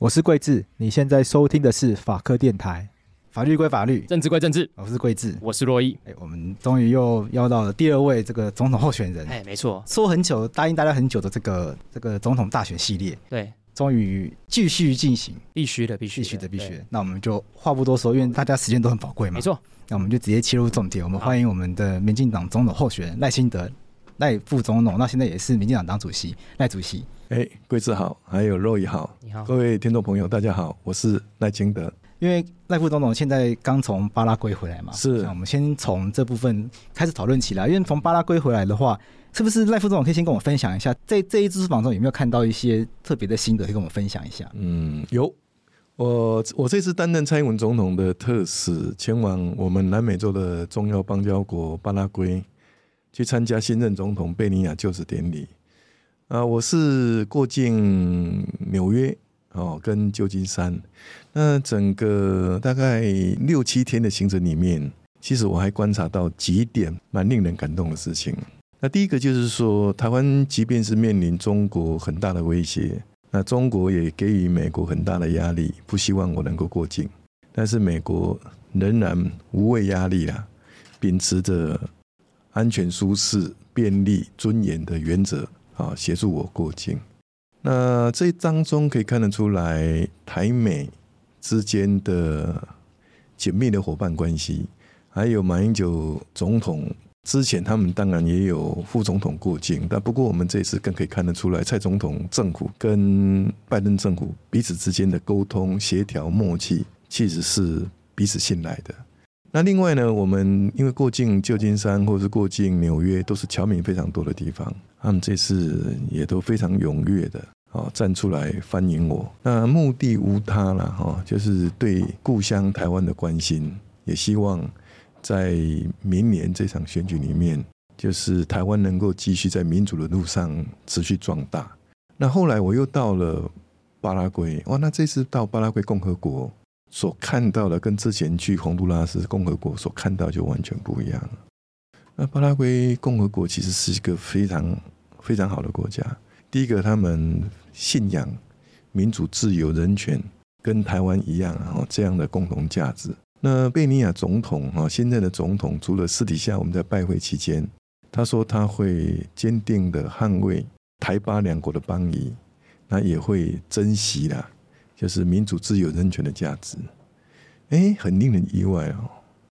我是桂智，你现在收听的是法科电台。法律归法律，政治归政治。我是桂智，我是洛伊。哎，我们终于又邀到了第二位这个总统候选人。哎，没错，说很久，答应大家很久的这个这个总统大选系列，对，终于继续进行，必须的，必须的，必须的，必须。那我们就话不多说，因为大家时间都很宝贵嘛。没错，那我们就直接切入重点。我们欢迎我们的民进党总统候选人赖清德，赖副总统，那现在也是民进党党主席赖主席。哎，贵子好，还有珞亦好，你好，各位听众朋友，大家好，我是赖清德。因为赖副总统现在刚从巴拉圭回来嘛，是，我们先从这部分开始讨论起来。因为从巴拉圭回来的话，是不是赖副总统可以先跟我分享一下，在这一次访中有没有看到一些特别的心得，可以跟我们分享一下？嗯，有。我我这次担任蔡英文总统的特使，前往我们南美洲的重要邦交国巴拉圭，去参加新任总统贝尼亚就职典礼。啊，我是过境纽约。哦，跟旧金山，那整个大概六七天的行程里面，其实我还观察到几点蛮令人感动的事情。那第一个就是说，台湾即便是面临中国很大的威胁，那中国也给予美国很大的压力，不希望我能够过境，但是美国仍然无畏压力啦，秉持着安全、舒适、便利、尊严的原则，啊，协助我过境。那这当中可以看得出来，台美之间的紧密的伙伴关系，还有马英九总统之前，他们当然也有副总统过境，但不过我们这次更可以看得出来，蔡总统政府跟拜登政府彼此之间的沟通协调默契，其实是彼此信赖的。那另外呢，我们因为过境旧金山或者是过境纽约，都是侨民非常多的地方。他们这次也都非常踊跃的啊，站出来欢迎我。那目的无他了哈，就是对故乡台湾的关心，也希望在明年这场选举里面，就是台湾能够继续在民主的路上持续壮大。那后来我又到了巴拉圭，哇，那这次到巴拉圭共和国所看到的，跟之前去洪都拉斯共和国所看到就完全不一样。那巴拉圭共和国其实是一个非常非常好的国家。第一个，他们信仰民主、自由、人权，跟台湾一样啊，这样的共同价值。那贝尼亚总统啊，现在的总统，除了私底下我们在拜会期间，他说他会坚定的捍卫台巴两国的邦谊，那也会珍惜啦，就是民主、自由、人权的价值。哎，很令人意外哦。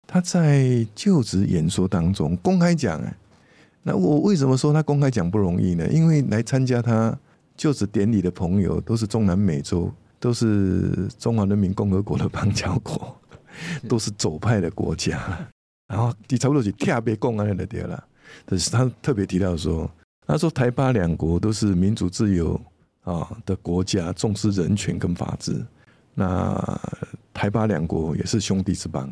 他在就职演说当中公开讲，哎，那我为什么说他公开讲不容易呢？因为来参加他就职典礼的朋友都是中南美洲，都是中华人民共和国的邦交国，都是左派的国家。然后你差不多是特别公开的对了，但是他特别提到说，他说台巴两国都是民主自由啊的国家，重视人权跟法治。那台巴两国也是兄弟之邦。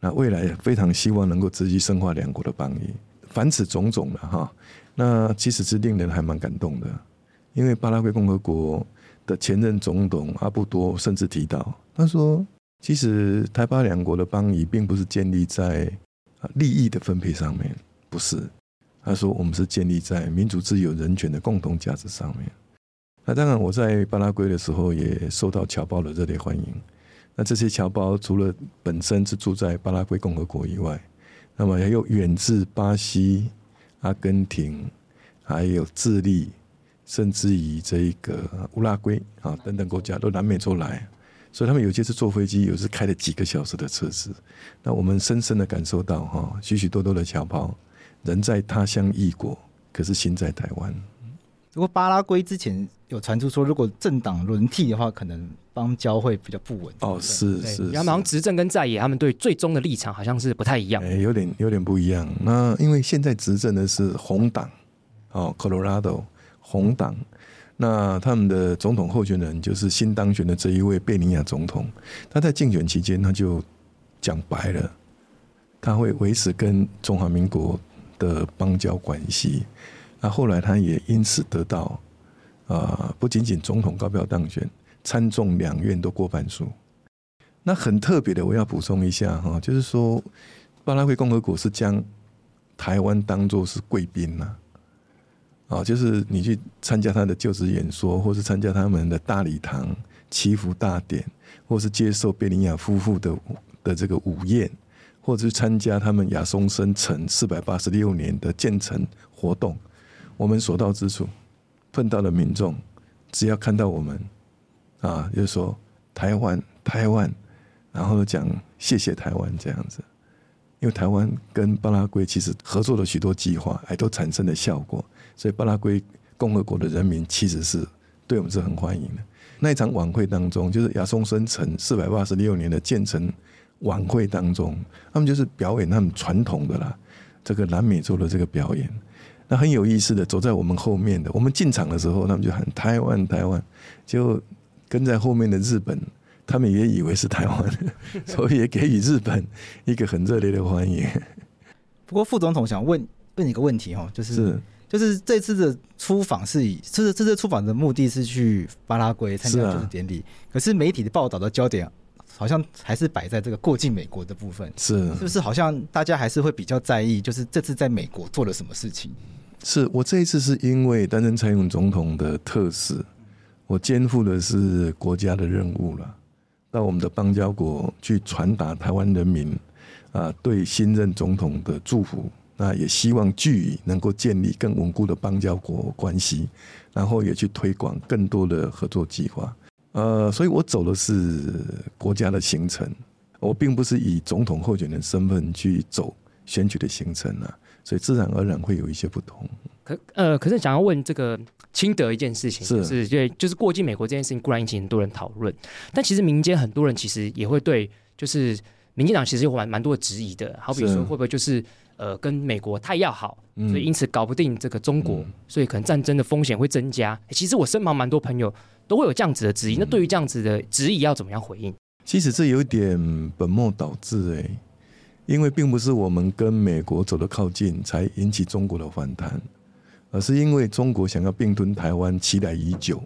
那未来非常希望能够持续深化两国的邦谊，凡此种种的哈，那其实是令人还蛮感动的。因为巴拉圭共和国的前任总统阿布多甚至提到，他说，其实台巴两国的邦谊并不是建立在利益的分配上面，不是。他说，我们是建立在民主、自由、人权的共同价值上面。那当然，我在巴拉圭的时候也受到侨胞的热烈欢迎。那这些侨胞除了本身是住在巴拉圭共和国以外，那么也有远自巴西、阿根廷，还有智利，甚至于这个乌拉圭啊等等国家都南美洲来，所以他们有些是坐飞机，有些是开了几个小时的车子。那我们深深的感受到哈，许许多多的侨胞人在他乡异国，可是心在台湾。如果巴拉圭之前有传出说，如果政党轮替的话，可能邦交会比较不稳。哦，是是，然后好像执政跟在野，他们对最终的立场好像是不太一样。哎，有点有点不一样。那因为现在执政的是红党，哦，Colorado 红党，那他们的总统候选人就是新当选的这一位贝尼亚总统。他在竞选期间，他就讲白了，他会维持跟中华民国的邦交关系。那后来他也因此得到，啊，不仅仅总统高票当选，参众两院都过半数。那很特别的，我要补充一下哈，就是说，巴拉圭共和国是将台湾当做是贵宾呐，啊，就是你去参加他的就职演说，或是参加他们的大礼堂祈福大典，或是接受贝尼亚夫妇的的这个午宴，或者是参加他们亚松森城四百八十六年的建成活动，我们所到之处碰到的民众，只要看到我们，啊，就是说台湾台湾，然后讲谢谢台湾这样子，因为台湾跟巴拉圭其实合作了许多计划，还都产生了效果，所以巴拉圭共和国的人民其实是对我们是很欢迎的。那一场晚会当中，就是亚松森城四百八十六年的建成晚会当中，他们就是表演他们传统的啦，这个南美洲的这个表演。那很有意思的，走在我们后面的，我们进场的时候，他们就喊台湾台湾，就跟在后面的日本，他们也以为是台湾，所以也给予日本一个很热烈的欢迎。不过副总统想问问你一个问题哦，就是。是就是这次的出访是以，这次这次出访的目的是去巴拉圭参加就职典礼，啊、可是媒体的报道的焦点好像还是摆在这个过境美国的部分，是是不是？好像大家还是会比较在意，就是这次在美国做了什么事情？是我这一次是因为担任蔡英文总统的特使，我肩负的是国家的任务了，到我们的邦交国去传达台湾人民啊对新任总统的祝福。那也希望据以能够建立更稳固的邦交国关系，然后也去推广更多的合作计划。呃，所以我走的是国家的行程，我并不是以总统候选人身份去走选举的行程啊，所以自然而然会有一些不同。可呃，可是想要问这个清德一件事情，是，是对，就是过境美国这件事情，固然引起很多人讨论，但其实民间很多人其实也会对，就是民进党其实有蛮蛮多的质疑的，好比说会不会就是。呃，跟美国太要好，所以因此搞不定这个中国，嗯、所以可能战争的风险会增加。其实我身旁蛮多朋友都会有这样子的质疑。嗯、那对于这样子的质疑，要怎么样回应？其实这有一点本末倒置哎，因为并不是我们跟美国走得靠近才引起中国的反弹，而是因为中国想要并吞台湾期待已久，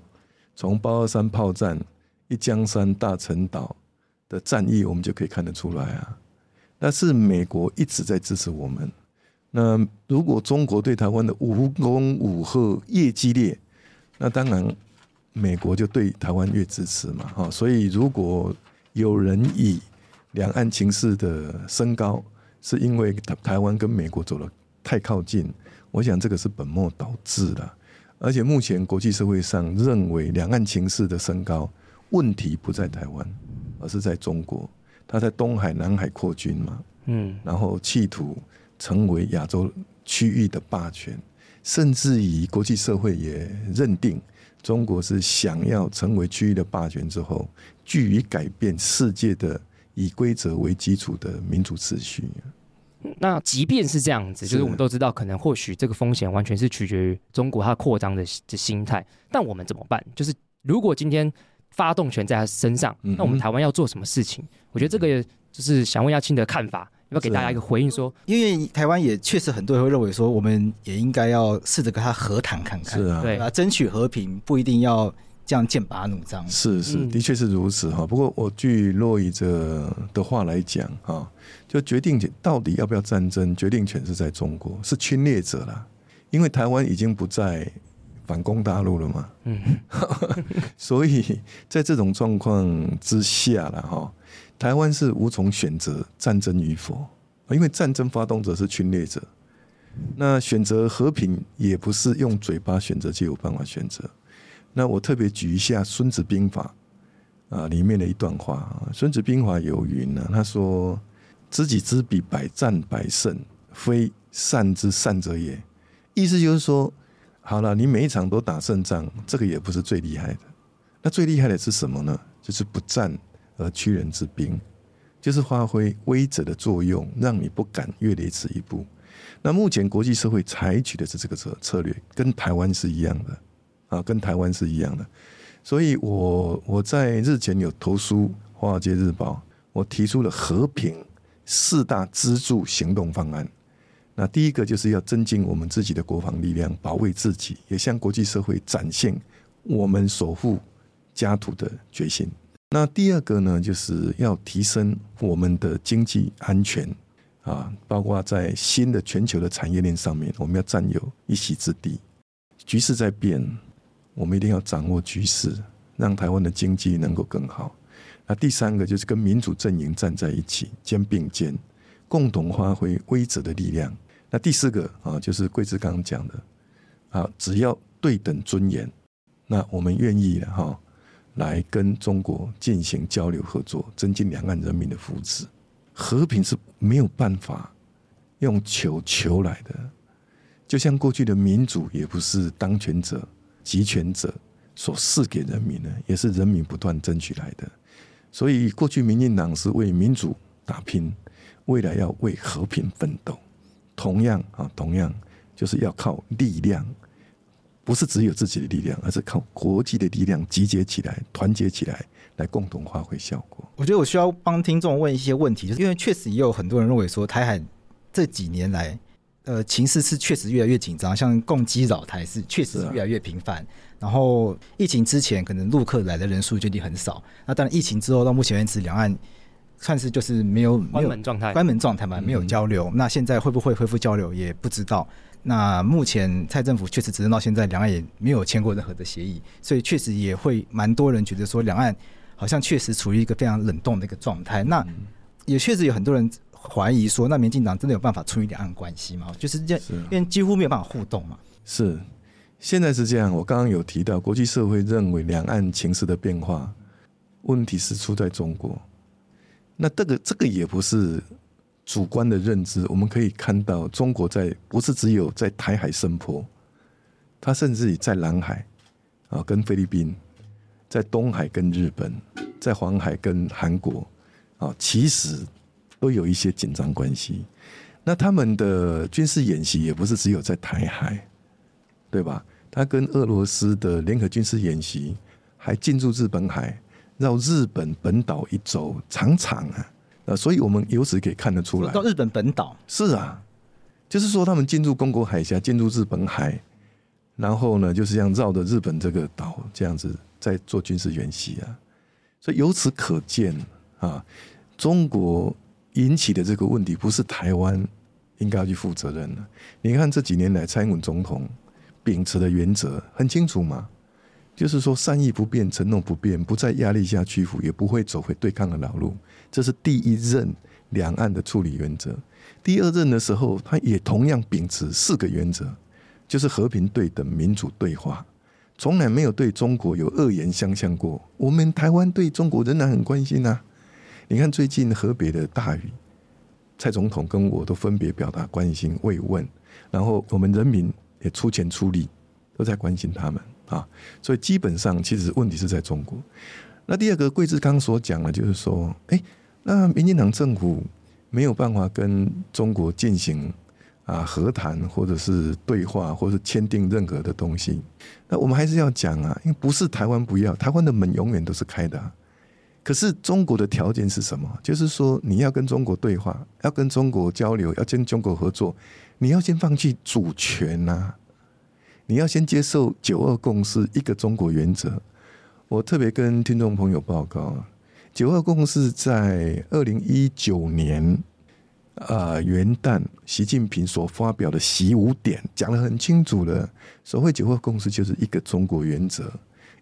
从八二三炮战、一江山、大陈岛的战役，我们就可以看得出来啊。但是美国一直在支持我们。那如果中国对台湾的无攻无吓越激烈，那当然美国就对台湾越支持嘛。哈，所以如果有人以两岸情势的升高是因为台台湾跟美国走得太靠近，我想这个是本末倒置的。而且目前国际社会上认为两岸情势的升高问题不在台湾，而是在中国。他在东海、南海扩军嘛，嗯，然后企图成为亚洲区域的霸权，甚至以国际社会也认定中国是想要成为区域的霸权之后，据以改变世界的以规则为基础的民主秩序。那即便是这样子，就是我们都知道，可能或许这个风险完全是取决于中国它扩张的的心态，但我们怎么办？就是如果今天。发动权在他身上，那我们台湾要做什么事情？我觉得这个就是想问一下清的看法，要不要给大家一个回应说？说，因为台湾也确实很多人会认为说，我们也应该要试着跟他和谈看看，是啊，对啊，争取和平不一定要这样剑拔弩张。是是，的确是如此哈。不过我据洛伊哲的话来讲哈，就决定权到底要不要战争，决定权是在中国，是侵略者了，因为台湾已经不在。反攻大陆了嘛？嗯，所以在这种状况之下了哈，台湾是无从选择战争与否，因为战争发动者是侵略者。那选择和平也不是用嘴巴选择就有办法选择。那我特别举一下《孙子兵法》啊里面的一段话，《孙子兵法》有云呢，他说：“知己知彼，百战百胜，非善之善者也。”意思就是说。好了，你每一场都打胜仗，这个也不是最厉害的。那最厉害的是什么呢？就是不战而屈人之兵，就是发挥威者的作用，让你不敢越雷池一步。那目前国际社会采取的是这个策策略，跟台湾是一样的啊，跟台湾是一样的。所以我我在日前有投书《华尔街日报》，我提出了和平四大支柱行动方案。那第一个就是要增进我们自己的国防力量，保卫自己，也向国际社会展现我们守护家土的决心。那第二个呢，就是要提升我们的经济安全啊，包括在新的全球的产业链上面，我们要占有一席之地。局势在变，我们一定要掌握局势，让台湾的经济能够更好。那第三个就是跟民主阵营站在一起，肩并肩，共同发挥威则的力量。那第四个啊，就是桂枝刚刚讲的啊，只要对等尊严，那我们愿意哈来跟中国进行交流合作，增进两岸人民的福祉。和平是没有办法用求求来的，就像过去的民主也不是当权者、集权者所赐给人民的，也是人民不断争取来的。所以，过去民进党是为民主打拼，未来要为和平奋斗。同样啊，同样就是要靠力量，不是只有自己的力量，而是靠国际的力量集结起来、团结起来，来共同发挥效果。我觉得我需要帮听众问一些问题，就是因为确实也有很多人认为说，台海这几年来，呃，情势是确实越来越紧张，像共机扰台是确实越来越频繁。然后疫情之前可能陆客来的人数就已经很少，那当然疫情之后到目前为止，两岸算是就是没有关门状态，关门状态嘛，没有交流。那现在会不会恢复交流也不知道。那目前蔡政府确实执政到现在，两岸也没有签过任何的协议，所以确实也会蛮多人觉得说，两岸好像确实处于一个非常冷冻的一个状态。那也确实有很多人怀疑说，那民进党真的有办法处理两岸关系吗？就是这样，因为几乎没有办法互动嘛。是。现在是这样，我刚刚有提到，国际社会认为两岸情势的变化，问题是出在中国。那这个这个也不是主观的认知，我们可以看到，中国在不是只有在台海生波，它甚至于在南海啊跟菲律宾，在东海跟日本，在黄海跟韩国啊，其实都有一些紧张关系。那他们的军事演习也不是只有在台海。对吧？他跟俄罗斯的联合军事演习还进入日本海，绕日本本岛一周，长长啊！呃，所以我们由此可以看得出来，到日本本岛是啊，就是说他们进入宫国海峡，进入日本海，然后呢，就是这样绕着日本这个岛这样子在做军事演习啊。所以由此可见啊，中国引起的这个问题不是台湾应该要去负责任的。你看这几年来，蔡英文总统。秉持的原则很清楚嘛，就是说善意不变，承诺不变，不在压力下屈服，也不会走回对抗的老路。这是第一任两岸的处理原则。第二任的时候，他也同样秉持四个原则，就是和平、对等、民主、对话，从来没有对中国有恶言相向过。我们台湾对中国仍然很关心呐。你看最近河北的大雨，蔡总统跟我都分别表达关心慰问，然后我们人民。也出钱出力，都在关心他们啊，所以基本上其实问题是在中国。那第二个，桂志刚所讲的，就是说，哎，那民进党政府没有办法跟中国进行啊和谈，或者是对话，或者是签订任何的东西。那我们还是要讲啊，因为不是台湾不要，台湾的门永远都是开的。可是中国的条件是什么？就是说你要跟中国对话，要跟中国交流，要跟中国合作。你要先放弃主权呐、啊，你要先接受九二共识一个中国原则。我特别跟听众朋友报告，九二共识在二零一九年啊元旦，习近平所发表的习五点讲得很清楚了，所谓九二共识就是一个中国原则，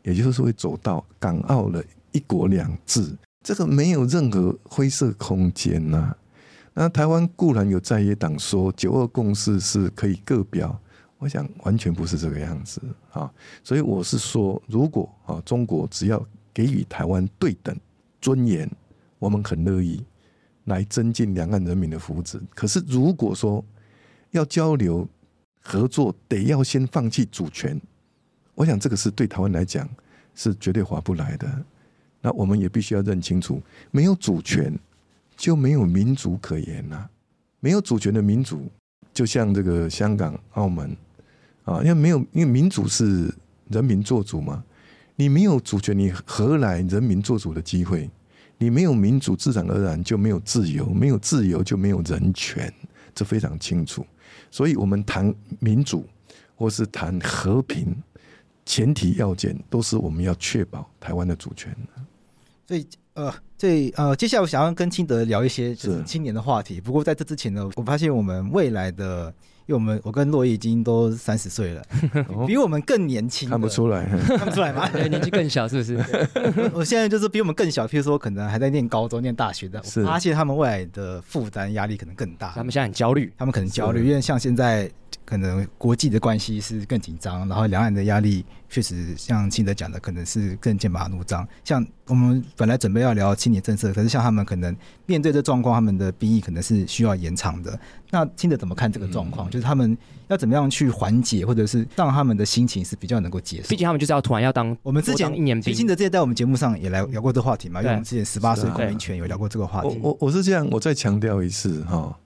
也就是说会走到港澳的一国两制，这个没有任何灰色空间呐、啊。那台湾固然有在野党说九二共识是可以各表，我想完全不是这个样子啊。所以我是说，如果啊中国只要给予台湾对等尊严，我们很乐意来增进两岸人民的福祉。可是如果说要交流合作，得要先放弃主权，我想这个是对台湾来讲是绝对划不来的。那我们也必须要认清楚，没有主权。就没有民主可言呐、没有主权的民主，就像这个香港、澳门啊，因为没有，因为民主是人民做主嘛，你没有主权，你何来人民做主的机会？你没有民主，自然而然就没有自由，没有自由就没有人权，这非常清楚。所以，我们谈民主或是谈和平，前提要件都是我们要确保台湾的主权。所以。呃，所以呃，接下来我想要跟清德聊一些就是青年的话题。不过在这之前呢，我发现我们未来的因为我们我跟洛伊已经都三十岁了，比我们更年轻，看不出来，看不出来吗？年纪更小是不是？我现在就是比我们更小，譬如说可能还在念高中、念大学的，我发现他们未来的负担压力可能更大，他们现在很焦虑，他们可能焦虑，因为像现在。可能国际的关系是更紧张，然后两岸的压力确实像清德讲的，可能是更剑拔弩张。像我们本来准备要聊青年政策，可是像他们可能面对这状况，他们的兵役可能是需要延长的。那清德怎么看这个状况？嗯、就是他们要怎么样去缓解，或者是让他们的心情是比较能够接受？毕竟他们就是要突然要当我们之前一年兵。清德之前在我们节目上也来聊过这个话题嘛？因为我们之前十八岁公民权有聊过这个话题。我我我是这样，我再强调一次哈。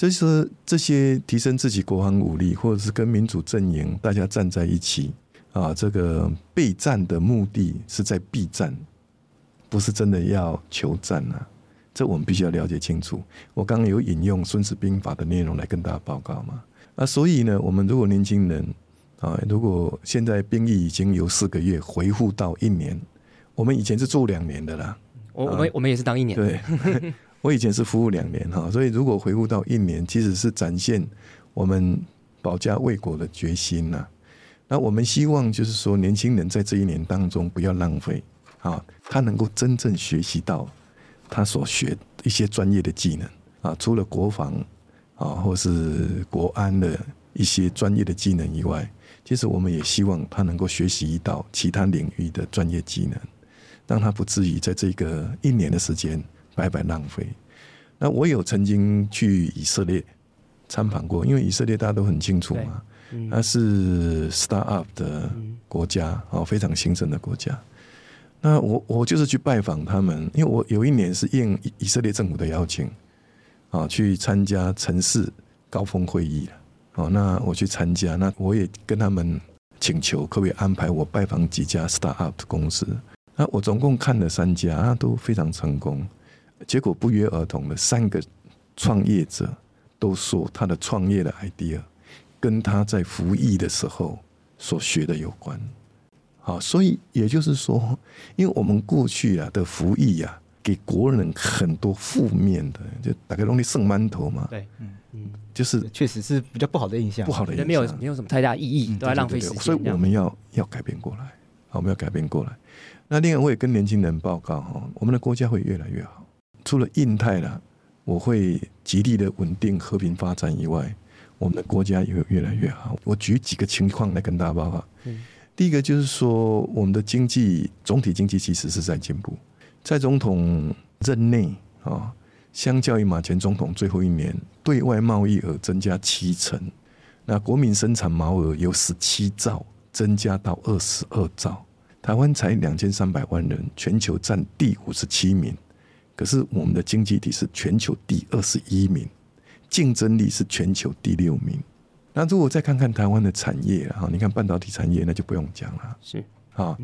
就是这些提升自己国防武力，或者是跟民主阵营大家站在一起啊，这个备战的目的是在避战，不是真的要求战啊。这我们必须要了解清楚。我刚刚有引用《孙子兵法》的内容来跟大家报告嘛。啊，所以呢，我们如果年轻人啊，如果现在兵役已经由四个月回复到一年，我们以前是做两年的啦。我我们我们也是当一年。对。我以前是服务两年哈，所以如果回顾到一年，其实是展现我们保家卫国的决心呐。那我们希望就是说，年轻人在这一年当中不要浪费啊，他能够真正学习到他所学一些专业的技能啊，除了国防啊或是国安的一些专业的技能以外，其实我们也希望他能够学习到其他领域的专业技能，让他不至于在这个一年的时间。白白浪费。那我有曾经去以色列参访过，因为以色列大家都很清楚嘛，它是 start up 的国家哦，非常兴盛的国家。那我我就是去拜访他们，因为我有一年是应以色列政府的邀请啊，去参加城市高峰会议。哦，那我去参加，那我也跟他们请求，可不可以安排我拜访几家 start up 的公司？那我总共看了三家，都非常成功。结果不约而同的，三个创业者都说他的创业的 idea 跟他在服役的时候所学的有关。好，所以也就是说，因为我们过去啊的服役啊，给国人很多负面的，就打开容易剩馒头嘛。对，嗯嗯，就是确实是比较不好的印象，不好的印象，没有没有什么太大意义，都在浪费时间。所以我们要要改变过来，好，我们要改变过来。那另外，我也跟年轻人报告哈，我们的国家会越来越好。除了印太了，我会极力的稳定和平发展以外，我们的国家也会越来越好。我举几个情况来跟大家报告。第一个就是说，我们的经济总体经济其实是在进步。在总统任内啊，相较于马前总统最后一年，对外贸易额增加七成，那国民生产毛额由十七兆增加到二十二兆。台湾才两千三百万人，全球占第五十七名。可是我们的经济体是全球第二十一名，竞争力是全球第六名。那如果再看看台湾的产业哈，你看半导体产业那就不用讲了，是啊，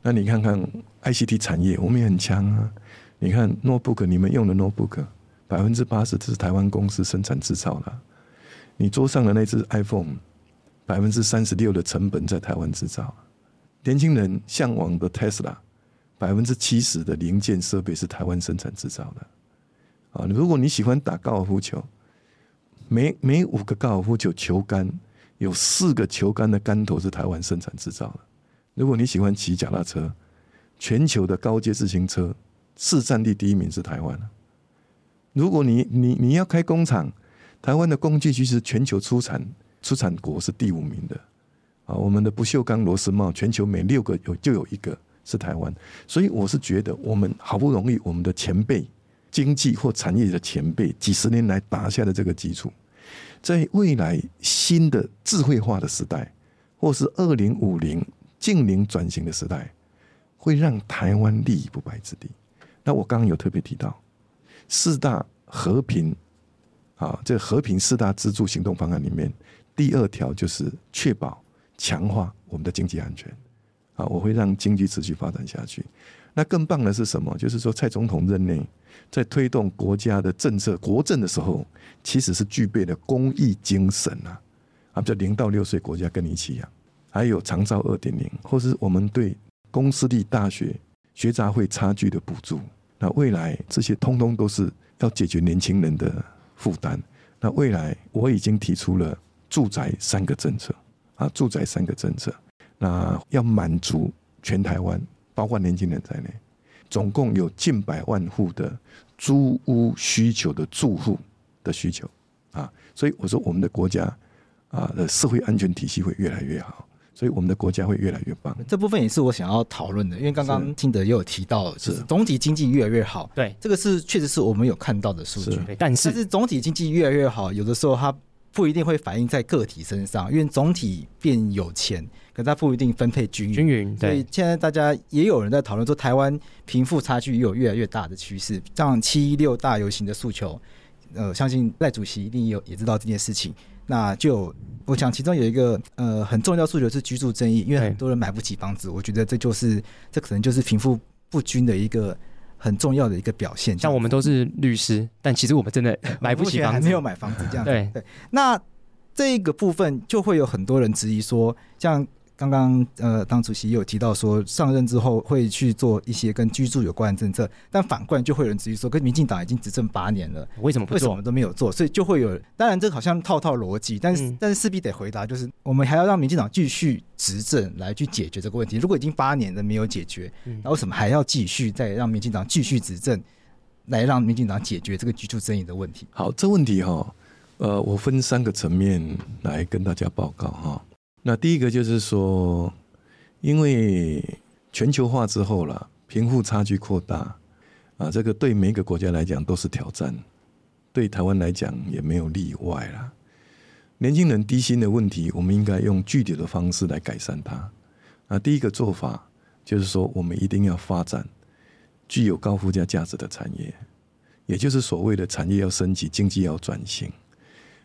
那你看看 ICT 产业，我们也很强啊。你看 notebook，你们用的 notebook，百分之八十是台湾公司生产制造的。你桌上的那只 iPhone，百分之三十六的成本在台湾制造。年轻人向往的 Tesla。百分之七十的零件设备是台湾生产制造的，啊，如果你喜欢打高尔夫球，每每五个高尔夫球球杆有四个球杆的杆头是台湾生产制造的。如果你喜欢骑脚踏车，全球的高阶自行车市占率第一名是台湾。如果你你你要开工厂，台湾的工具其实全球出产出产国是第五名的，啊，我们的不锈钢螺丝帽全球每六个有就有一个。是台湾，所以我是觉得，我们好不容易，我们的前辈经济或产业的前辈几十年来打下的这个基础，在未来新的智慧化的时代，或是二零五零近零转型的时代，会让台湾立于不败之地。那我刚刚有特别提到四大和平啊，这和平四大支柱行动方案里面，第二条就是确保强化我们的经济安全。啊，我会让经济持续发展下去。那更棒的是什么？就是说，蔡总统任内在推动国家的政策、国政的时候，其实是具备了公益精神啊。啊，叫零到六岁国家跟你一起养，还有长照二点零，或是我们对公私立大学学杂费差距的补助。那未来这些通通都是要解决年轻人的负担。那未来我已经提出了住宅三个政策啊，住宅三个政策，那要满足全台湾，包括年轻人在内，总共有近百万户的租屋需求的住户的需求啊，所以我说我们的国家啊的社会安全体系会越来越好。所以我们的国家会越来越棒。这部分也是我想要讨论的，因为刚刚金德也有提到，是总体经济越来越好。对，这个是确实是我们有看到的数据。但是，但是总体经济越来越好，有的时候它不一定会反映在个体身上，因为总体变有钱，可它不一定分配均匀。均匀。对。所以现在大家也有人在讨论说，台湾贫富差距也有越来越大的趋势。像七一六大游行的诉求，呃，相信赖主席一定有也知道这件事情。那就我想，其中有一个呃很重要诉求是居住正义，因为很多人买不起房子，我觉得这就是这可能就是贫富不均的一个很重要的一个表现。像我们都是律师，但其实我们真的 买不起房子，还没有买房子这样子。对对，那这个部分就会有很多人质疑说，像。刚刚呃，党主席也有提到说，上任之后会去做一些跟居住有关的政策，但反过来就会有人质疑说，跟民进党已经执政八年了，为什么不？为什么我们都没有做？所以就会有，当然这好像套套逻辑，但是、嗯、但是势必得回答，就是我们还要让民进党继续执政来去解决这个问题。如果已经八年了没有解决，那为什么还要继续再让民进党继续执政，来让民进党解决这个居住争议的问题？好，这问题哈，呃，我分三个层面来跟大家报告哈。那第一个就是说，因为全球化之后了，贫富差距扩大啊，这个对每一个国家来讲都是挑战，对台湾来讲也没有例外啦。年轻人低薪的问题，我们应该用具体的方式来改善它。那第一个做法就是说，我们一定要发展具有高附加价值的产业，也就是所谓的产业要升级，经济要转型。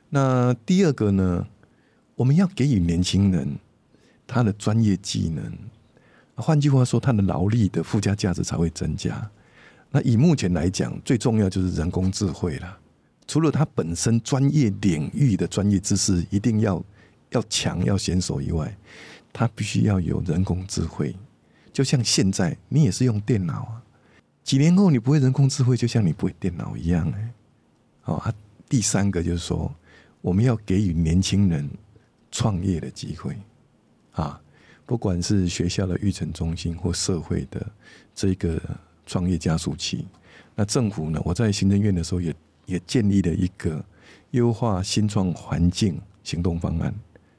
那第二个呢？我们要给予年轻人他的专业技能，换句话说，他的劳力的附加价值才会增加。那以目前来讲，最重要就是人工智慧了。除了他本身专业领域的专业知识一定要要强要娴熟以外，他必须要有人工智慧。就像现在你也是用电脑啊，几年后你不会人工智慧，就像你不会电脑一样哎。好，啊，第三个就是说，我们要给予年轻人。创业的机会啊，不管是学校的育成中心或社会的这个创业加速器，那政府呢？我在行政院的时候也也建立了一个优化新创环境行动方案，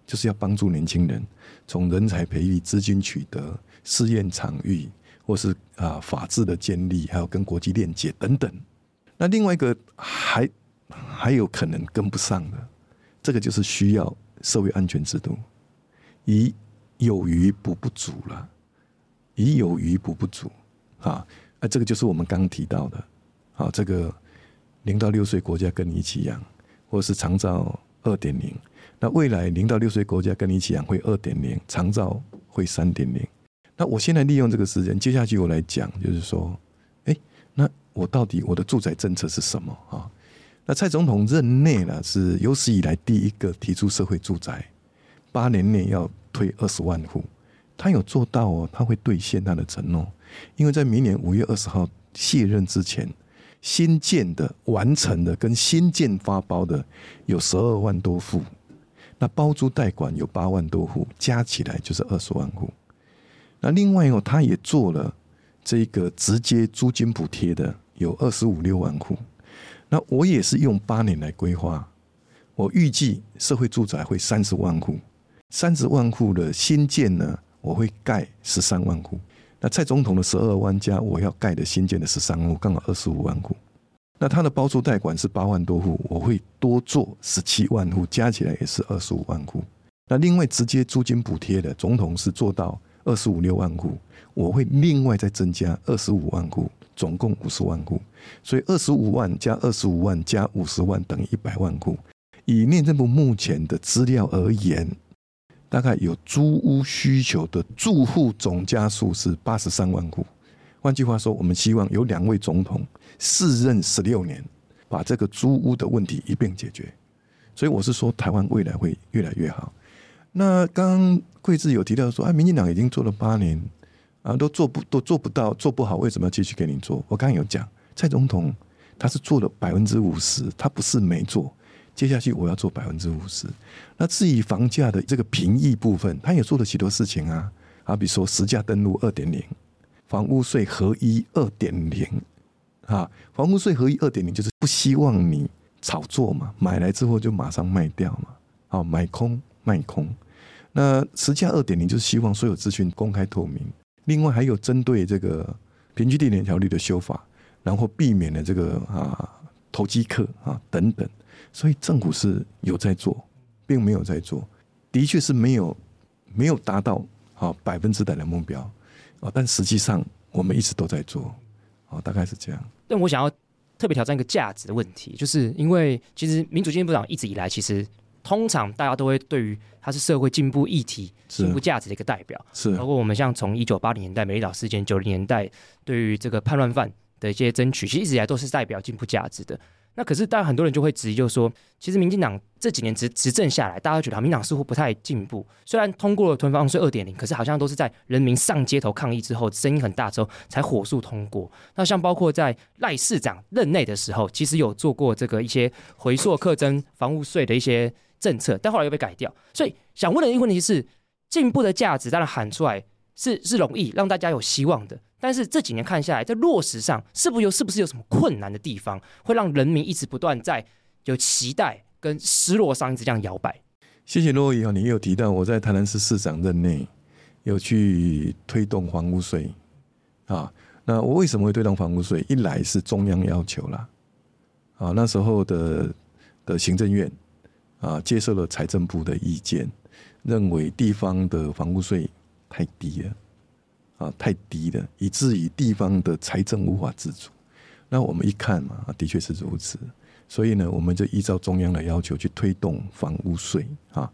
就是要帮助年轻人从人才培育、资金取得、试验场域，或是啊法治的建立，还有跟国际链接等等。那另外一个还还有可能跟不上的，这个就是需要。社会安全制度，以有余补不足了，以有余补不足啊！啊，这个就是我们刚提到的，啊，这个零到六岁国家跟你一起养，或是长照二点零。那未来零到六岁国家跟你一起养会二点零，长照会三点零。那我现在利用这个时间，接下去我来讲，就是说，哎，那我到底我的住宅政策是什么啊？那蔡总统任内呢，是有史以来第一个提出社会住宅，八年内要推二十万户，他有做到哦，他会兑现他的承诺，因为在明年五月二十号卸任之前，新建的、完成的跟新建发包的有十二万多户，那包租代管有八万多户，加起来就是二十万户。那另外哦，他也做了这个直接租金补贴的，有二十五六万户。那我也是用八年来规划，我预计社会住宅会三十万户，三十万户的新建呢，我会盖十三万户。那蔡总统的十二万加我要盖的新建的十三户，刚好二十五万户。那他的包租代管是八万多户，我会多做十七万户，加起来也是二十五万户。那另外直接租金补贴的，总统是做到二十五六万户，我会另外再增加二十五万户。总共五十万户，所以二十五万加二十五万加五十万等于一百万户。以内政部目前的资料而言，大概有租屋需求的住户总家数是八十三万户。换句话说，我们希望有两位总统四任十六年，把这个租屋的问题一并解决。所以我是说，台湾未来会越来越好。那刚刚贵智有提到说，啊，民进党已经做了八年。啊，都做不都做不到，做不好，为什么要继续给你做？我刚刚有讲，蔡总统他是做了百分之五十，他不是没做，接下去我要做百分之五十。那至于房价的这个平抑部分，他也做了许多事情啊，啊，比如说实价登录二点零，房屋税合一二点零，啊，房屋税合一二点零就是不希望你炒作嘛，买来之后就马上卖掉嘛，好，买空卖空。那实价二点零就是希望所有资讯公开透明。另外还有针对这个平均地权条例的修法，然后避免了这个啊投机客啊等等，所以政府是有在做，并没有在做，的确是没有没有达到啊百分之百的目标啊，但实际上我们一直都在做啊，大概是这样。但我想要特别挑战一个价值的问题，就是因为其实民主进步党一直以来其实。通常大家都会对于它是社会进步议题、进步价值的一个代表，是。包括我们像从一九八零年代美丽岛事件、九零年代对于这个叛乱犯的一些争取，其实一直以来都是代表进步价值的。那可是，当然很多人就会质疑，就是说，其实民进党这几年执执政下来，大家觉得民进党似乎不太进步。虽然通过了囤房税二点零，可是好像都是在人民上街头抗议之后，声音很大之后才火速通过。那像包括在赖市长任内的时候，其实有做过这个一些回溯课征房屋税的一些。政策，但后来又被改掉，所以想问的一个问题是：进步的价值当然喊出来是是容易让大家有希望的，但是这几年看下来，在落实上是不是有是不是有什么困难的地方，会让人民一直不断在有期待跟失落上一直这样摇摆？谢谢珞亦啊，你有提到我在台南市市长任内有去推动房屋税啊，那我为什么会推动房屋税？一来是中央要求啦，啊，那时候的的行政院。啊，接受了财政部的意见，认为地方的房屋税太低了，啊，太低了，以至于地方的财政无法自主。那我们一看嘛，的确是如此。所以呢，我们就依照中央的要求去推动房屋税啊。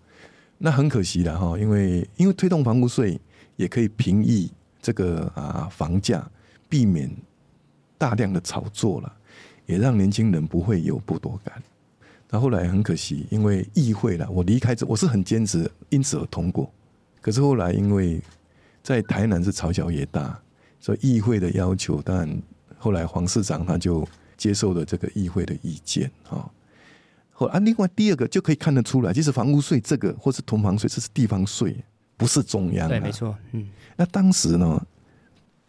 那很可惜了哈，因为因为推动房屋税也可以平抑这个啊房价，避免大量的炒作了，也让年轻人不会有剥夺感。那后来很可惜，因为议会了，我离开这，我是很坚持，因此而通过。可是后来因为在台南是朝小野大，所以议会的要求，但后来黄市长他就接受了这个议会的意见啊。后啊，另外第二个就可以看得出来，其实房屋税这个或是囤房税，这是地方税，不是中央。对，没错。嗯。那当时呢，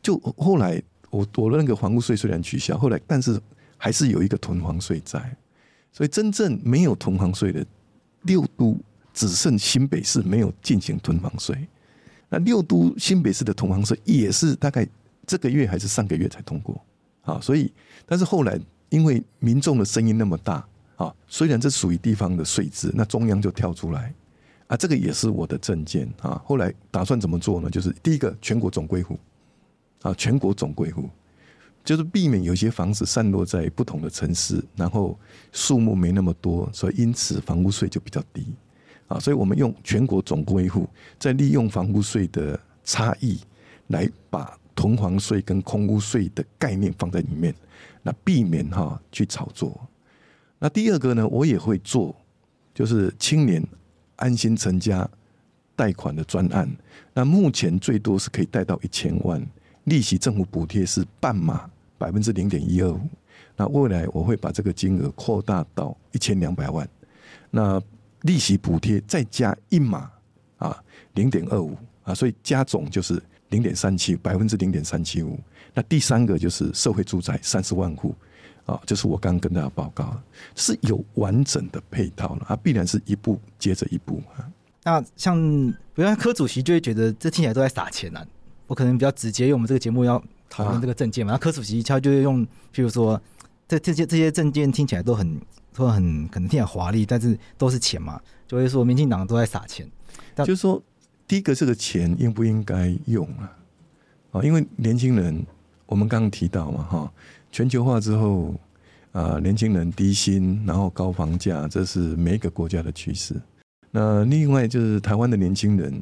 就后来我我的那个房屋税虽然取消，后来但是还是有一个囤房税在。所以真正没有囤房税的六都，只剩新北市没有进行囤房税。那六都新北市的囤房税也是大概这个月还是上个月才通过啊。所以，但是后来因为民众的声音那么大啊，虽然这属于地方的税制，那中央就跳出来啊，这个也是我的政见啊。后来打算怎么做呢？就是第一个全国总归户啊，全国总归户。就是避免有些房子散落在不同的城市，然后数目没那么多，所以因此房屋税就比较低啊。所以我们用全国总归户，再利用房屋税的差异，来把囤房税跟空屋税的概念放在里面，那避免哈去炒作。那第二个呢，我也会做，就是青年安心成家贷款的专案。那目前最多是可以贷到一千万。利息政府补贴是半码百分之零点一二五，那未来我会把这个金额扩大到一千两百万，那利息补贴再加一码啊零点二五啊，所以加总就是零点三七百分之零点三七五。那第三个就是社会住宅三十万户啊，就是我刚跟大家报告，是有完整的配套了啊，必然是一步接着一步啊。那像比如说柯主席就会觉得这听起来都在撒钱啊。我可能比较直接，因为我们这个节目要讨论这个证件嘛。然后、柯主席他就会用，譬如说，这这些这些证件听起来都很，都很可能听起来华丽，但是都是钱嘛，就会说民进党都在撒钱。就是说，第一个这个钱应不应该用啊？啊，因为年轻人，我们刚刚提到嘛，哈，全球化之后啊，年轻人低薪，然后高房价，这是每一个国家的趋势。那另外就是台湾的年轻人。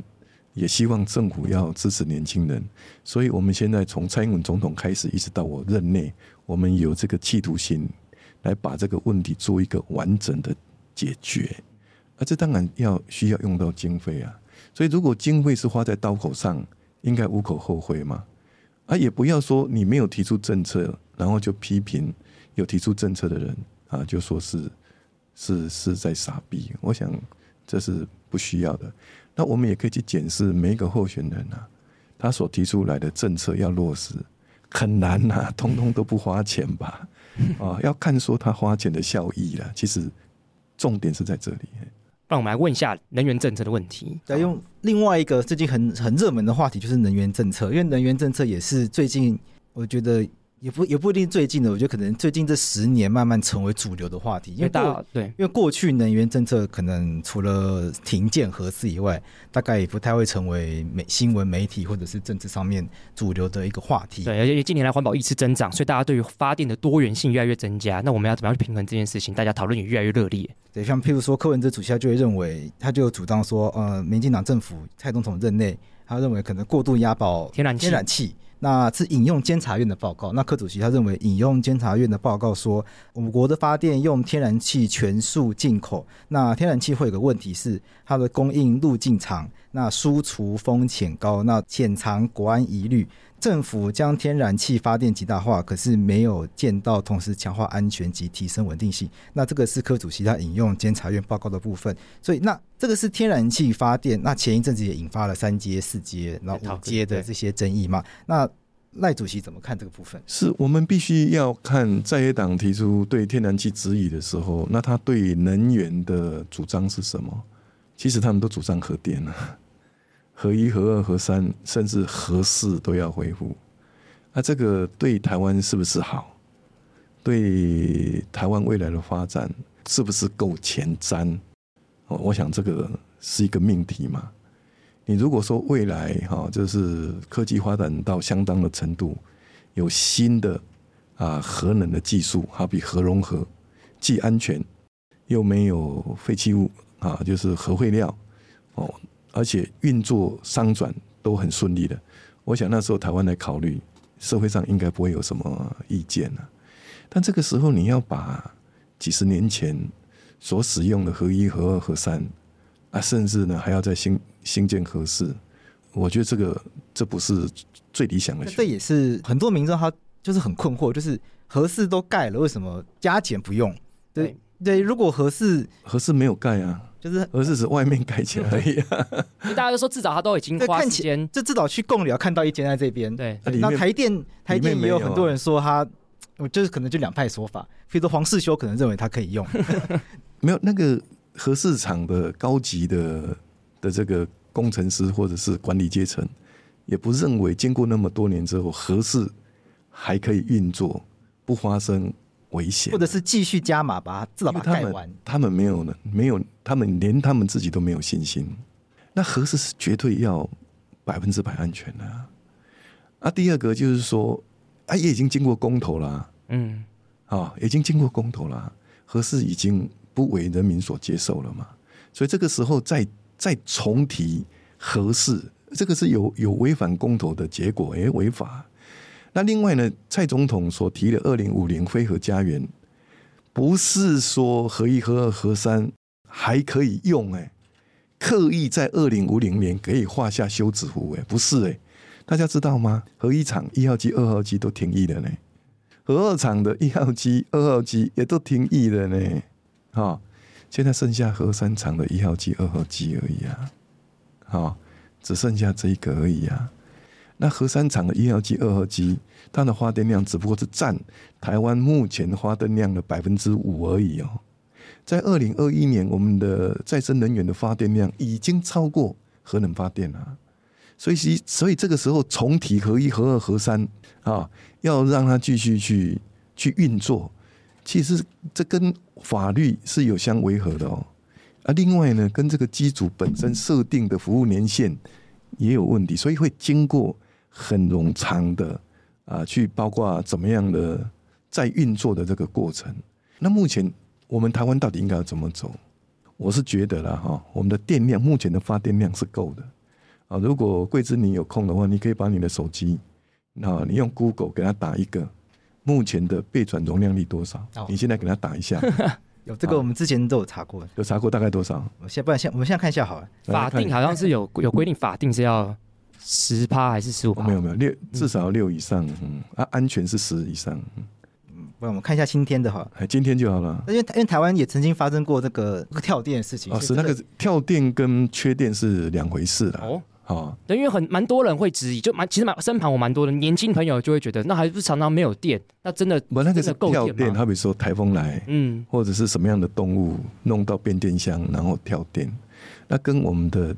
也希望政府要支持年轻人，所以我们现在从蔡英文总统开始，一直到我任内，我们有这个企图心，来把这个问题做一个完整的解决。而这当然要需要用到经费啊，所以如果经费是花在刀口上，应该无可厚非嘛。啊，也不要说你没有提出政策，然后就批评有提出政策的人啊，就说是是是在傻逼。我想这是不需要的。那我们也可以去检视每一个候选人啊，他所提出来的政策要落实很难呐、啊，通通都不花钱吧？啊，要看说他花钱的效益了。其实重点是在这里。让我们来问一下能源政策的问题。再用另外一个最近很很热门的话题，就是能源政策，因为能源政策也是最近我觉得。也不也不一定最近的，我觉得可能最近这十年慢慢成为主流的话题，因为大对，因为过去能源政策可能除了停建核四以外，大概也不太会成为媒新闻媒体或者是政治上面主流的一个话题。对，而且近年来环保意识增长，所以大家对于发电的多元性越来越增加。那我们要怎么样去平衡这件事情？大家讨论也越来越热烈。对，像譬如说柯文哲主席他就会认为，他就主张说，呃，民进党政府蔡总统任内，他认为可能过度押宝天然气。天然气那是引用监察院的报告。那柯主席他认为，引用监察院的报告说，我们国的发电用天然气全数进口。那天然气会有个问题是，它的供应路径长，那输出风险高，那潜藏国安疑虑。政府将天然气发电极大化，可是没有见到同时强化安全及提升稳定性。那这个是柯主席他引用监察院报告的部分。所以，那这个是天然气发电。那前一阵子也引发了三阶、四阶、然后五阶的这些争议嘛。那赖主席怎么看这个部分？是我们必须要看在野党提出对天然气质疑的时候，那他对能源的主张是什么？其实他们都主张核电啊。核一、核二、核三，甚至核四都要恢复，那这个对台湾是不是好？对台湾未来的发展是不是够前瞻？我想这个是一个命题嘛。你如果说未来哈，就是科技发展到相当的程度，有新的啊核能的技术，好比核融合，既安全又没有废弃物啊，就是核废料哦。而且运作商转都很顺利的，我想那时候台湾来考虑，社会上应该不会有什么意见了。但这个时候你要把几十年前所使用的核一、核二、核三啊，甚至呢还要再新新建核四，我觉得这个这不是最理想的。这也是很多民众他就是很困惑，就是核四都盖了，为什么加减不用？对对，如果合四合四没有盖啊。就是，而是指外面盖起来而已、啊。大家都说至少他都已经花时间，这至少去贡寮看到一间在这边。对，那台电台电也有很多人说他，我就是可能就两派说法。比如说黄世修可能认为他可以用，没有那个核市场的高级的的这个工程师或者是管理阶层，也不认为经过那么多年之后核四还可以运作，不发生。危险，或者是继续加码，把它至少把它盖完。他们没有呢，没有，他们连他们自己都没有信心。那核四是绝对要百分之百安全的啊。啊，第二个就是说，啊，也已经经过公投了啊，嗯，啊，已经经过公投了，核四已经不为人民所接受了嘛。所以这个时候再再重提核四，这个是有有违反公投的结果，哎，违法。那另外呢，蔡总统所提的二零五零非核家园，不是说核一、核二、核三还可以用哎，刻意在二零五零年可以画下休止符哎，不是哎，大家知道吗？核一厂一号机、二号机都停役了呢，核二厂的一号机、二号机也都停役了呢，好，现在剩下核三厂的一号机、二号机而已啊，好，只剩下这一个而已啊。那核三厂的一号机、二号机，它的发电量只不过是占台湾目前发电量的百分之五而已哦。在二零二一年，我们的再生能源的发电量已经超过核能发电了。所以，所以这个时候重提核一、核二、核三啊，要让它继续去去运作，其实这跟法律是有相违和的哦。啊，另外呢，跟这个机组本身设定的服务年限也有问题，所以会经过。很冗长的啊，去包括怎么样的在运作的这个过程。那目前我们台湾到底应该要怎么走？我是觉得啦哈，我们的电量目前的发电量是够的啊。如果桂枝你有空的话，你可以把你的手机，那你用 Google 给他打一个目前的备转容量率多少？你现在给他打一下。有这个我们之前都有查过，有查过大概多少？我现不然现我们现在看一下好了。法定好像是有有规定，法定是要。十趴还是十五趴？没有没有六，至少要六以上。嗯，啊，安全是十以上。嗯，不然我们看一下今天的哈，哎，今天就好了。因为因为台湾也曾经发生过这个跳电的事情。哦，是那个跳电跟缺电是两回事的。哦，好，对，因为很蛮多人会质疑，就蛮其实蛮身旁我蛮多的年轻朋友就会觉得，那还不是常常没有电？那真的不，那个是跳电，好比说台风来，嗯，或者是什么样的动物弄到变电箱，然后跳电，那跟我们的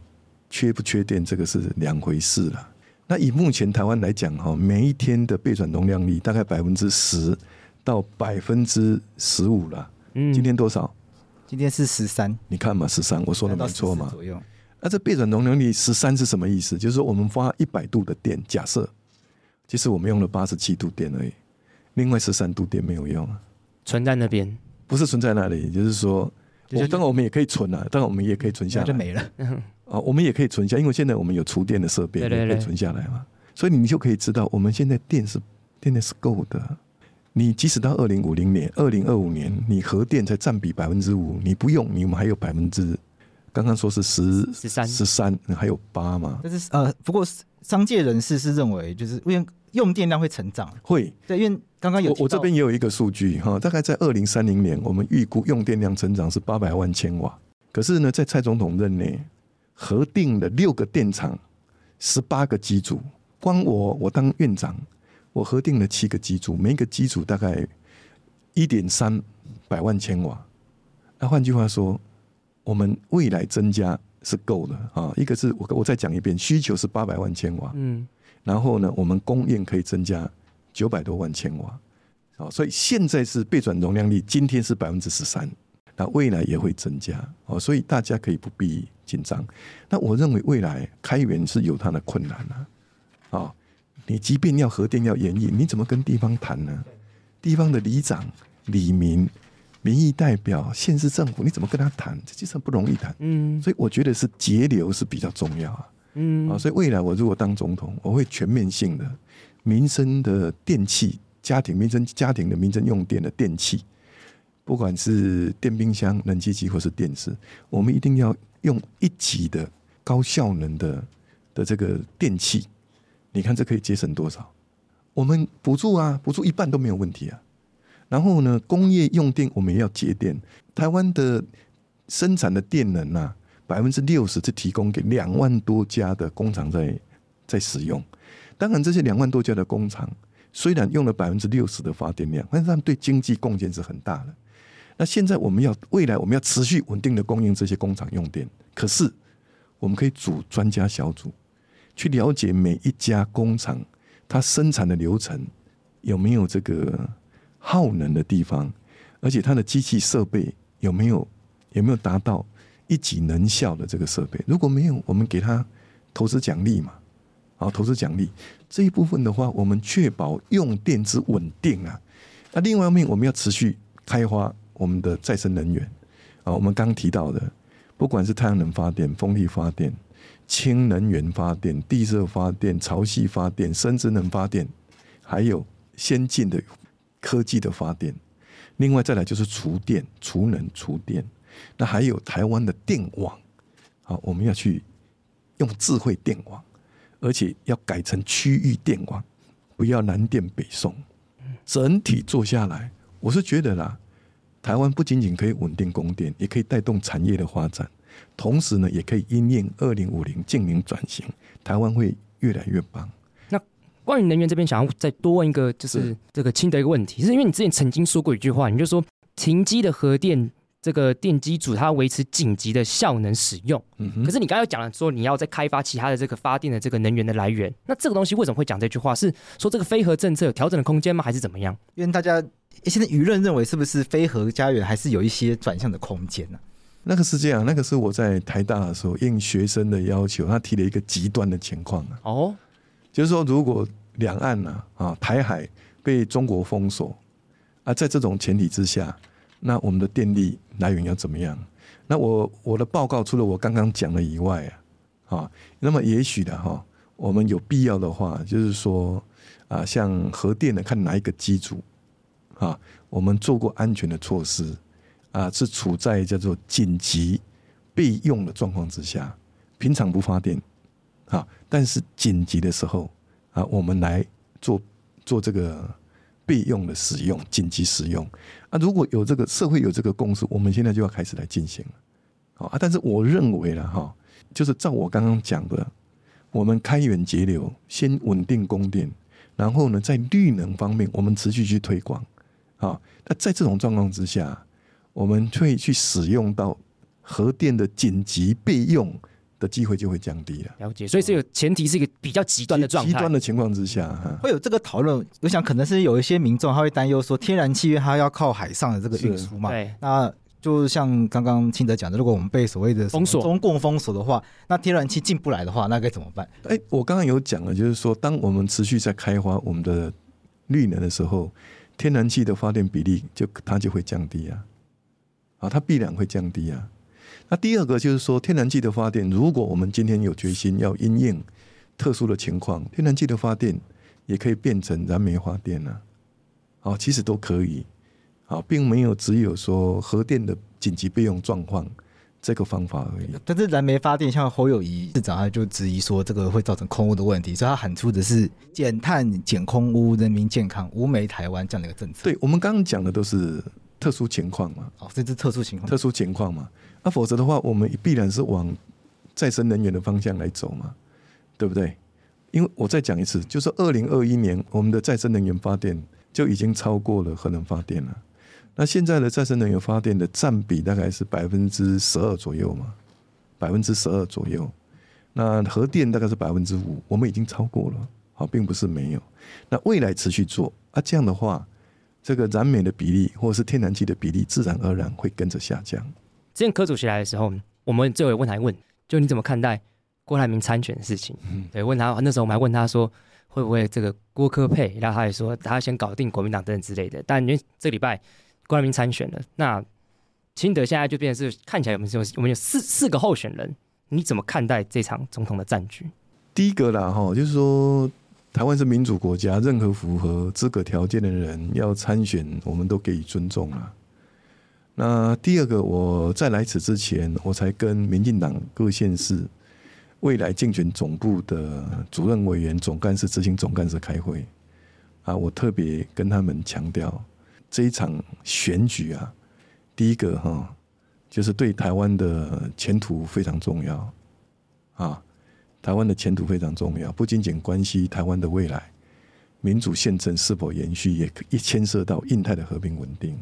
缺不缺电这个是两回事了。那以目前台湾来讲，哈，每一天的备转容量率大概百分之十到百分之十五了。嗯，今天多少？今天是十三。你看嘛，十三，我说的没错嘛。左右。那这备转容量率十三是什么意思？就是说我们发一百度的电，假设其实我们用了八十七度电而已，另外十三度电没有用啊，存在那边。不是存在那里，就是说，当然我们也可以存啊，当然我们也可以存下来，就没了。啊，我们也可以存下，因为现在我们有储电的设备，也可以存下来嘛。所以你就可以知道，我们现在电是电的是够的。你即使到二零五零年、二零二五年，你核电才占比百分之五，你不用，你们还有百分之，刚刚说是十十三十三，还有八嘛。但是呃，不过商界人士是认为，就是因为用电量会成长，会对，因为刚刚有我我这边也有一个数据哈，大概在二零三零年，我们预估用电量成长是八百万千瓦。可是呢，在蔡总统任内。核定了六个电厂，十八个机组。光我我当院长，我核定了七个机组，每一个机组大概一点三百万千瓦。那换句话说，我们未来增加是够的啊。一个是我我再讲一遍，需求是八百万千瓦，嗯，然后呢，我们供应可以增加九百多万千瓦。哦，所以现在是备转容量率，今天是百分之十三。那未来也会增加哦，所以大家可以不必紧张。那我认为未来开源是有它的困难啊，啊，你即便要核电要延役，你怎么跟地方谈呢？地方的里长、里民、民意代表、县市政府，你怎么跟他谈？这其实不容易谈。嗯，所以我觉得是节流是比较重要啊。嗯，啊，所以未来我如果当总统，我会全面性的民生的电器、家庭民生家庭的民生用电的电器。不管是电冰箱、冷气机或是电视，我们一定要用一级的高效能的的这个电器。你看这可以节省多少？我们补助啊，补助一半都没有问题啊。然后呢，工业用电我们也要节电。台湾的生产的电能啊，百分之六十是提供给两万多家的工厂在在使用。当然，这些两万多家的工厂虽然用了百分之六十的发电量，但是他们对经济贡献是很大的。那现在我们要未来我们要持续稳定的供应这些工厂用电，可是我们可以组专家小组去了解每一家工厂它生产的流程有没有这个耗能的地方，而且它的机器设备有没有有没有达到一级能效的这个设备，如果没有，我们给他投资奖励嘛，好，投资奖励这一部分的话，我们确保用电之稳定啊。那另外一方面，我们要持续开发。我们的再生能源啊，我们刚提到的，不管是太阳能发电、风力发电、氢能源发电、地热发电、潮汐发电、生质能发电，还有先进的科技的发电。另外再来就是储电、储能、储电。那还有台湾的电网，好，我们要去用智慧电网，而且要改成区域电网，不要南电北送。整体做下来，我是觉得啦。台湾不仅仅可以稳定供电，也可以带动产业的发展，同时呢，也可以因应二零五零净零转型，台湾会越来越棒。那关于能源这边，想要再多问一个，就是这个清的一个问题，是，是因为你之前曾经说过一句话，你就说停机的核电这个电机组，它维持紧急的效能使用。嗯。可是你刚刚讲了说，你要再开发其他的这个发电的这个能源的来源，那这个东西为什么会讲这句话？是说这个非核政策有调整的空间吗？还是怎么样？因为大家。现在舆论认为，是不是非核家园还是有一些转向的空间呢？那个是这样，那个是我在台大的时候应学生的要求，他提了一个极端的情况啊。哦，就是说，如果两岸呢啊台海被中国封锁啊，在这种前提之下，那我们的电力来源要怎么样？那我我的报告除了我刚刚讲的以外啊，啊，那么也许的哈，我们有必要的话，就是说啊，像核电的，看哪一个机组。啊，我们做过安全的措施，啊，是处在叫做紧急备用的状况之下，平常不发电，啊，但是紧急的时候，啊，我们来做做这个备用的使用，紧急使用啊！如果有这个社会有这个共识，我们现在就要开始来进行了。啊，但是我认为了哈，就是照我刚刚讲的，我们开源节流，先稳定供电，然后呢，在绿能方面，我们持续去推广。啊，那在这种状况之下，我们会去使用到核电的紧急备用。的机会就会降低了。了解，所以这个前提是一个比较极端的状态。极端的情况之下，会有这个讨论。我想可能是有一些民众他会担忧说，天然气它要靠海上的这个运输嘛。对。那就像刚刚清德讲的，如果我们被所谓的封锁、中共封锁的话，那天然气进不来的话，那该怎么办？哎，我刚刚有讲了，就是说，当我们持续在开发我们的绿能的时候，天然气的发电比例就它就会降低啊，啊，它必然会降低啊。那第二个就是说，天然气的发电，如果我们今天有决心要因应特殊的情况，天然气的发电也可以变成燃煤发电啊，好，其实都可以，好，并没有只有说核电的紧急备用状况这个方法而已。但是燃煤发电，像侯友宜市长他就质疑说，这个会造成空污的问题，所以他喊出的是减碳、减空污、人民健康、无煤台湾这样的一个政策。对，我们刚刚讲的都是特殊情况嘛，哦，这是特殊情况，特殊情况嘛。那、啊、否则的话，我们必然是往再生能源的方向来走嘛，对不对？因为我再讲一次，就是二零二一年我们的再生能源发电就已经超过了核能发电了。那现在的再生能源发电的占比大概是百分之十二左右嘛，百分之十二左右。那核电大概是百分之五，我们已经超过了，好，并不是没有。那未来持续做啊，这样的话，这个燃煤的比例或者是天然气的比例，自然而然会跟着下降。之前柯主席来的时候，我们最后问他问，就你怎么看待郭台铭参选的事情？嗯，对，问他那时候我们还问他说，会不会这个郭科配？然后他也说他先搞定国民党等等之类的。但因为这礼拜郭台铭参选了，那清德现在就变成是看起来我们有我们有四四个候选人，你怎么看待这场总统的战局？第一个啦，哈，就是说台湾是民主国家，任何符合资格条件的人要参选，我们都给予尊重了。那第二个，我在来此之前，我才跟民进党各县市未来竞选总部的主任委员、总干事、执行总干事开会啊，我特别跟他们强调，这一场选举啊，第一个哈，就是对台湾的前途非常重要啊，台湾的前途非常重要，不仅仅关系台湾的未来民主宪政是否延续，也也牵涉到印太的和平稳定。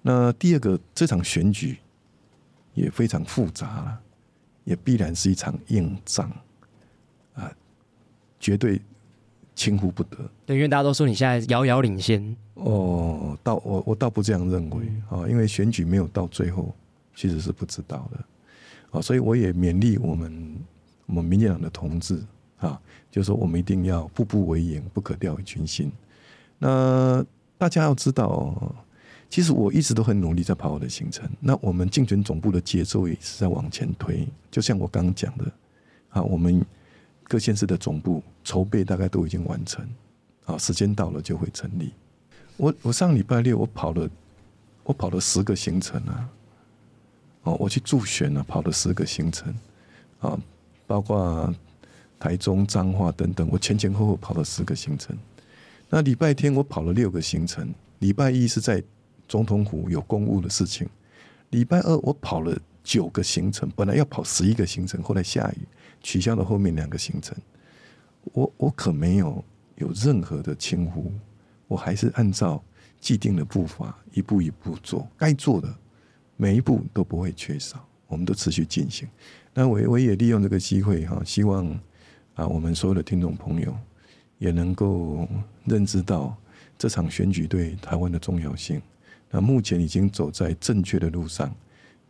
那第二个，这场选举也非常复杂了，也必然是一场硬仗啊，绝对轻忽不得。对，因为大家都说你现在遥遥领先。哦，倒我我倒不这样认为啊，因为选举没有到最后，其实是不知道的啊，所以我也勉励我们我们民进党的同志啊，就是说我们一定要步步为营，不可掉以轻心。那大家要知道。其实我一直都很努力在跑我的行程。那我们竞选总部的节奏也是在往前推。就像我刚刚讲的，啊，我们各县市的总部筹备大概都已经完成，啊，时间到了就会成立。我我上礼拜六我跑了，我跑了十个行程啊，哦，我去助选了，跑了十个行程，啊，包括台中、彰化等等，我前前后后跑了十个行程。那礼拜天我跑了六个行程，礼拜一是在。总统府有公务的事情，礼拜二我跑了九个行程，本来要跑十一个行程，后来下雨取消了后面两个行程。我我可没有有任何的轻忽，我还是按照既定的步伐一步一步做，该做的每一步都不会缺少，我们都持续进行。那我我也利用这个机会哈，希望啊我们所有的听众朋友也能够认知到这场选举对台湾的重要性。那目前已经走在正确的路上，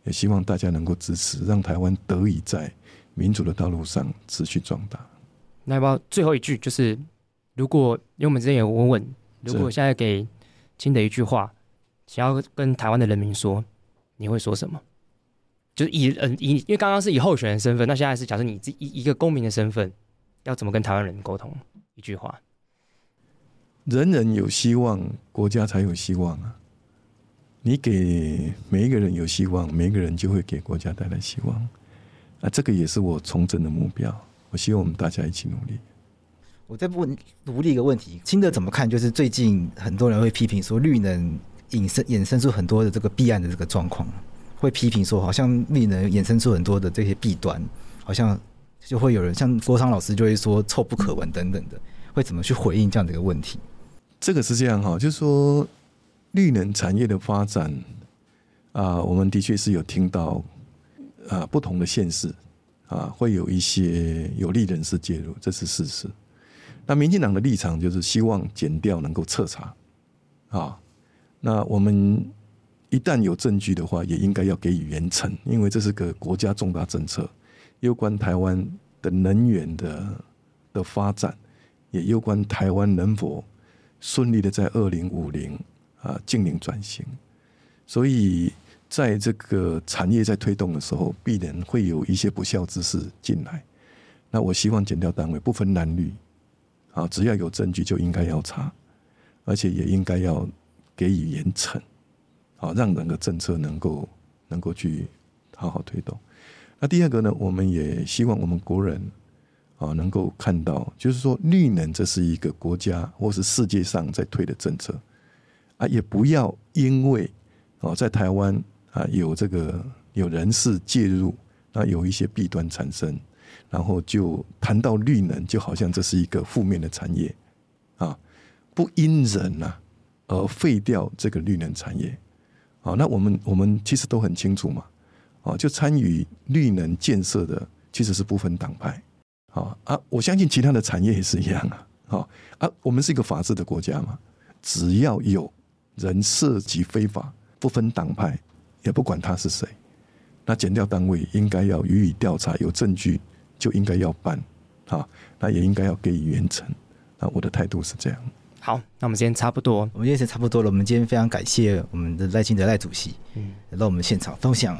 也希望大家能够支持，让台湾得以在民主的道路上持续壮大。那要不要最后一句就是，如果因为我们之前有问问，如果现在给清德一句话，想要跟台湾的人民说，你会说什么？就是以嗯以，因为刚刚是以候选人身份，那现在是假设你一一个公民的身份，要怎么跟台湾人沟通？一句话，人人有希望，国家才有希望啊。你给每一个人有希望，每一个人就会给国家带来希望。啊，这个也是我从政的目标。我希望我们大家一起努力。我再问独立一个问题，清德怎么看？就是最近很多人会批评说，绿能引申衍生出很多的这个弊案的这个状况，会批评说，好像绿能衍生出很多的这些弊端，好像就会有人像郭昌老师就会说臭不可闻等等的，会怎么去回应这样的一个问题？这个是这样哈，就是说绿能产业的发展啊，我们的确是有听到啊不同的现实啊会有一些有利人士介入，这是事实。那民进党的立场就是希望减掉能够彻查，啊，那我们一旦有证据的话，也应该要给予严惩，因为这是个国家重大政策，攸关台湾的能源的的发展，也攸关台湾能否顺利的在二零五零啊净零转型，所以在这个产业在推动的时候，必然会有一些不肖之事进来。那我希望减掉单位不分男女。啊，只要有证据就应该要查，而且也应该要给予严惩，好让整个政策能够能够去好好推动。那第二个呢，我们也希望我们国人啊能够看到，就是说绿能这是一个国家或是世界上在推的政策啊，也不要因为啊在台湾啊有这个有人事介入，那有一些弊端产生。然后就谈到绿能，就好像这是一个负面的产业啊，不因人呐而废掉这个绿能产业啊。那我们我们其实都很清楚嘛，啊，就参与绿能建设的其实是不分党派啊啊，我相信其他的产业也是一样啊，啊啊，我们是一个法治的国家嘛，只要有人涉及非法，不分党派，也不管他是谁，那检调单位应该要予以调查，有证据。就应该要办，啊，那也应该要给予严惩。那我的态度是这样。好，那我们今天差不多，我们今天时间差不多了。我们今天非常感谢我们的赖清德赖主席，嗯，来到我们现场分享，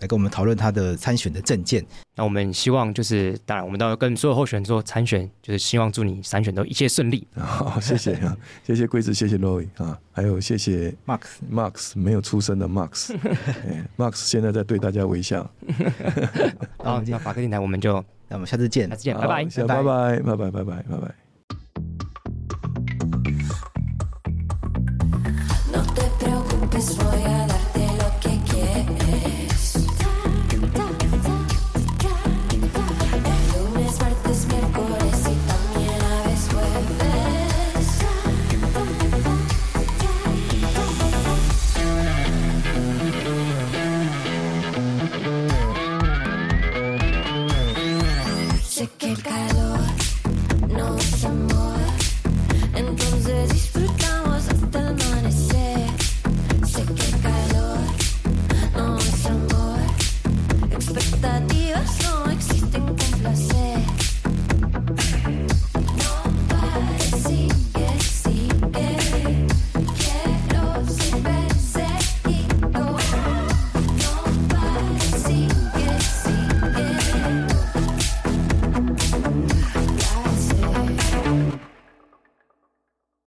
来跟我们讨论他的参选的政见。那我们希望就是，当然我们都要跟所有候选人说参选，就是希望祝你参选都一切顺利。好，谢谢啊，谢谢贵子，谢谢 Roy 啊，还有谢谢 Max Max 没有出声的 Max，Max、欸、现在在对大家微笑。好，那法克电台我们就。那我们下次见，下次见，拜拜，拜拜，拜拜，拜拜。拜拜